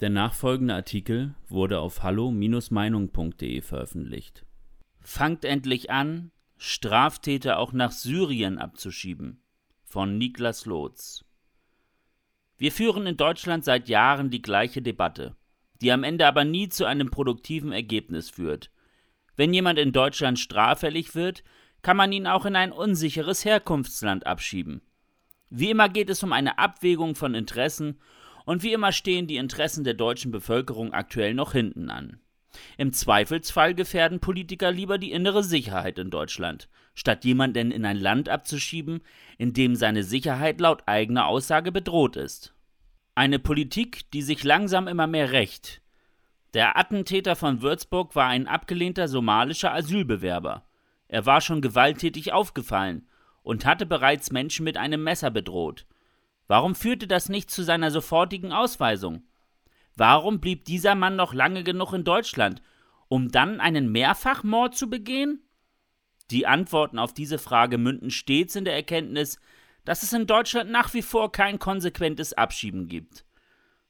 Der nachfolgende Artikel wurde auf hallo-meinung.de veröffentlicht. Fangt endlich an, Straftäter auch nach Syrien abzuschieben. Von Niklas Lotz. Wir führen in Deutschland seit Jahren die gleiche Debatte, die am Ende aber nie zu einem produktiven Ergebnis führt. Wenn jemand in Deutschland straffällig wird, kann man ihn auch in ein unsicheres Herkunftsland abschieben. Wie immer geht es um eine Abwägung von Interessen und wie immer stehen die Interessen der deutschen Bevölkerung aktuell noch hinten an. Im Zweifelsfall gefährden Politiker lieber die innere Sicherheit in Deutschland, statt jemanden in ein Land abzuschieben, in dem seine Sicherheit laut eigener Aussage bedroht ist. Eine Politik, die sich langsam immer mehr rächt. Der Attentäter von Würzburg war ein abgelehnter somalischer Asylbewerber. Er war schon gewalttätig aufgefallen und hatte bereits Menschen mit einem Messer bedroht. Warum führte das nicht zu seiner sofortigen Ausweisung? Warum blieb dieser Mann noch lange genug in Deutschland, um dann einen Mehrfachmord zu begehen? Die Antworten auf diese Frage münden stets in der Erkenntnis, dass es in Deutschland nach wie vor kein konsequentes Abschieben gibt.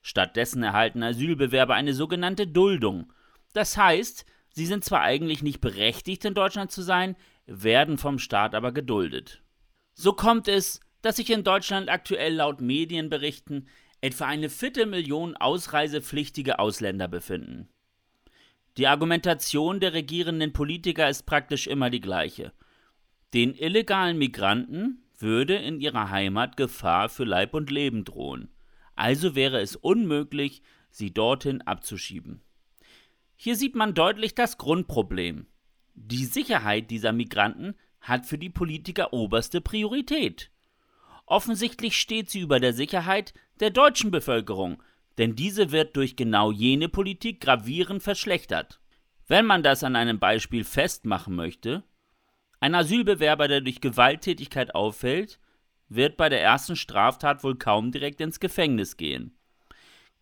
Stattdessen erhalten Asylbewerber eine sogenannte Duldung. Das heißt, sie sind zwar eigentlich nicht berechtigt, in Deutschland zu sein, werden vom Staat aber geduldet. So kommt es, dass sich in Deutschland aktuell laut Medienberichten etwa eine Viertelmillion ausreisepflichtige Ausländer befinden. Die Argumentation der regierenden Politiker ist praktisch immer die gleiche. Den illegalen Migranten würde in ihrer Heimat Gefahr für Leib und Leben drohen. Also wäre es unmöglich, sie dorthin abzuschieben. Hier sieht man deutlich das Grundproblem. Die Sicherheit dieser Migranten hat für die Politiker oberste Priorität. Offensichtlich steht sie über der Sicherheit der deutschen Bevölkerung, denn diese wird durch genau jene Politik gravierend verschlechtert. Wenn man das an einem Beispiel festmachen möchte, ein Asylbewerber, der durch Gewalttätigkeit auffällt, wird bei der ersten Straftat wohl kaum direkt ins Gefängnis gehen.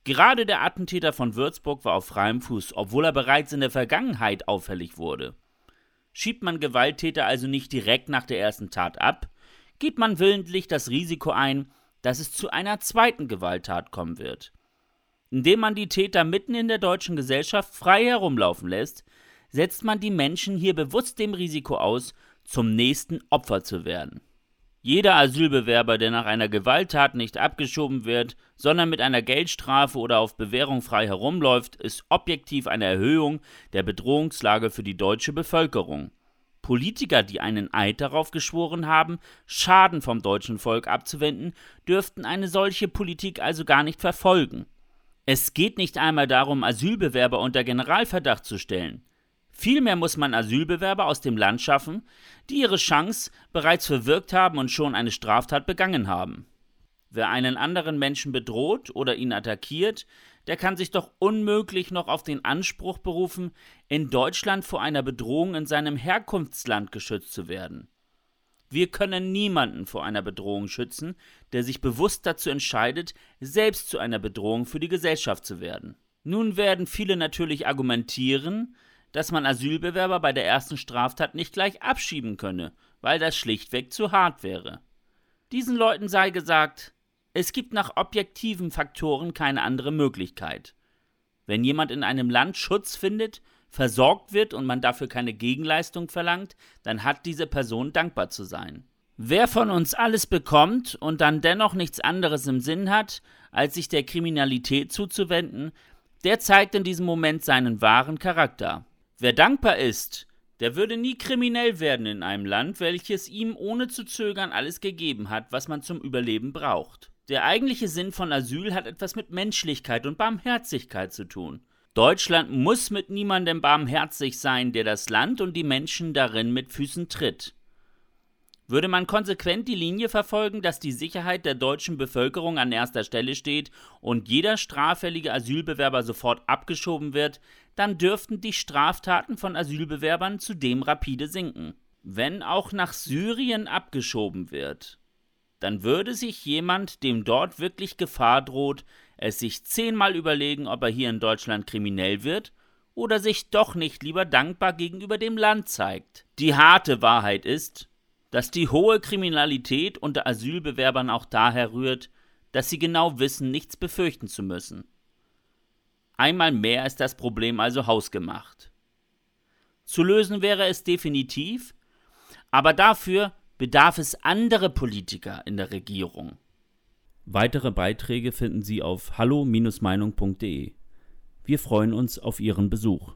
Gerade der Attentäter von Würzburg war auf freiem Fuß, obwohl er bereits in der Vergangenheit auffällig wurde. Schiebt man Gewalttäter also nicht direkt nach der ersten Tat ab, geht man willentlich das Risiko ein, dass es zu einer zweiten Gewalttat kommen wird. Indem man die Täter mitten in der deutschen Gesellschaft frei herumlaufen lässt, setzt man die Menschen hier bewusst dem Risiko aus, zum nächsten Opfer zu werden. Jeder Asylbewerber, der nach einer Gewalttat nicht abgeschoben wird, sondern mit einer Geldstrafe oder auf Bewährung frei herumläuft, ist objektiv eine Erhöhung der Bedrohungslage für die deutsche Bevölkerung. Politiker, die einen Eid darauf geschworen haben, Schaden vom deutschen Volk abzuwenden, dürften eine solche Politik also gar nicht verfolgen. Es geht nicht einmal darum, Asylbewerber unter Generalverdacht zu stellen. Vielmehr muss man Asylbewerber aus dem Land schaffen, die ihre Chance bereits verwirkt haben und schon eine Straftat begangen haben. Wer einen anderen Menschen bedroht oder ihn attackiert, der kann sich doch unmöglich noch auf den Anspruch berufen, in Deutschland vor einer Bedrohung in seinem Herkunftsland geschützt zu werden. Wir können niemanden vor einer Bedrohung schützen, der sich bewusst dazu entscheidet, selbst zu einer Bedrohung für die Gesellschaft zu werden. Nun werden viele natürlich argumentieren, dass man Asylbewerber bei der ersten Straftat nicht gleich abschieben könne, weil das schlichtweg zu hart wäre. Diesen Leuten sei gesagt, es gibt nach objektiven Faktoren keine andere Möglichkeit. Wenn jemand in einem Land Schutz findet, versorgt wird und man dafür keine Gegenleistung verlangt, dann hat diese Person dankbar zu sein. Wer von uns alles bekommt und dann dennoch nichts anderes im Sinn hat, als sich der Kriminalität zuzuwenden, der zeigt in diesem Moment seinen wahren Charakter. Wer dankbar ist, der würde nie kriminell werden in einem Land, welches ihm ohne zu zögern alles gegeben hat, was man zum Überleben braucht. Der eigentliche Sinn von Asyl hat etwas mit Menschlichkeit und Barmherzigkeit zu tun. Deutschland muss mit niemandem barmherzig sein, der das Land und die Menschen darin mit Füßen tritt. Würde man konsequent die Linie verfolgen, dass die Sicherheit der deutschen Bevölkerung an erster Stelle steht und jeder straffällige Asylbewerber sofort abgeschoben wird, dann dürften die Straftaten von Asylbewerbern zudem rapide sinken. Wenn auch nach Syrien abgeschoben wird, dann würde sich jemand, dem dort wirklich Gefahr droht, es sich zehnmal überlegen, ob er hier in Deutschland kriminell wird oder sich doch nicht lieber dankbar gegenüber dem Land zeigt. Die harte Wahrheit ist, dass die hohe Kriminalität unter Asylbewerbern auch daher rührt, dass sie genau wissen, nichts befürchten zu müssen. Einmal mehr ist das Problem also hausgemacht. Zu lösen wäre es definitiv, aber dafür bedarf es andere Politiker in der Regierung. Weitere Beiträge finden Sie auf hallo-meinung.de. Wir freuen uns auf Ihren Besuch.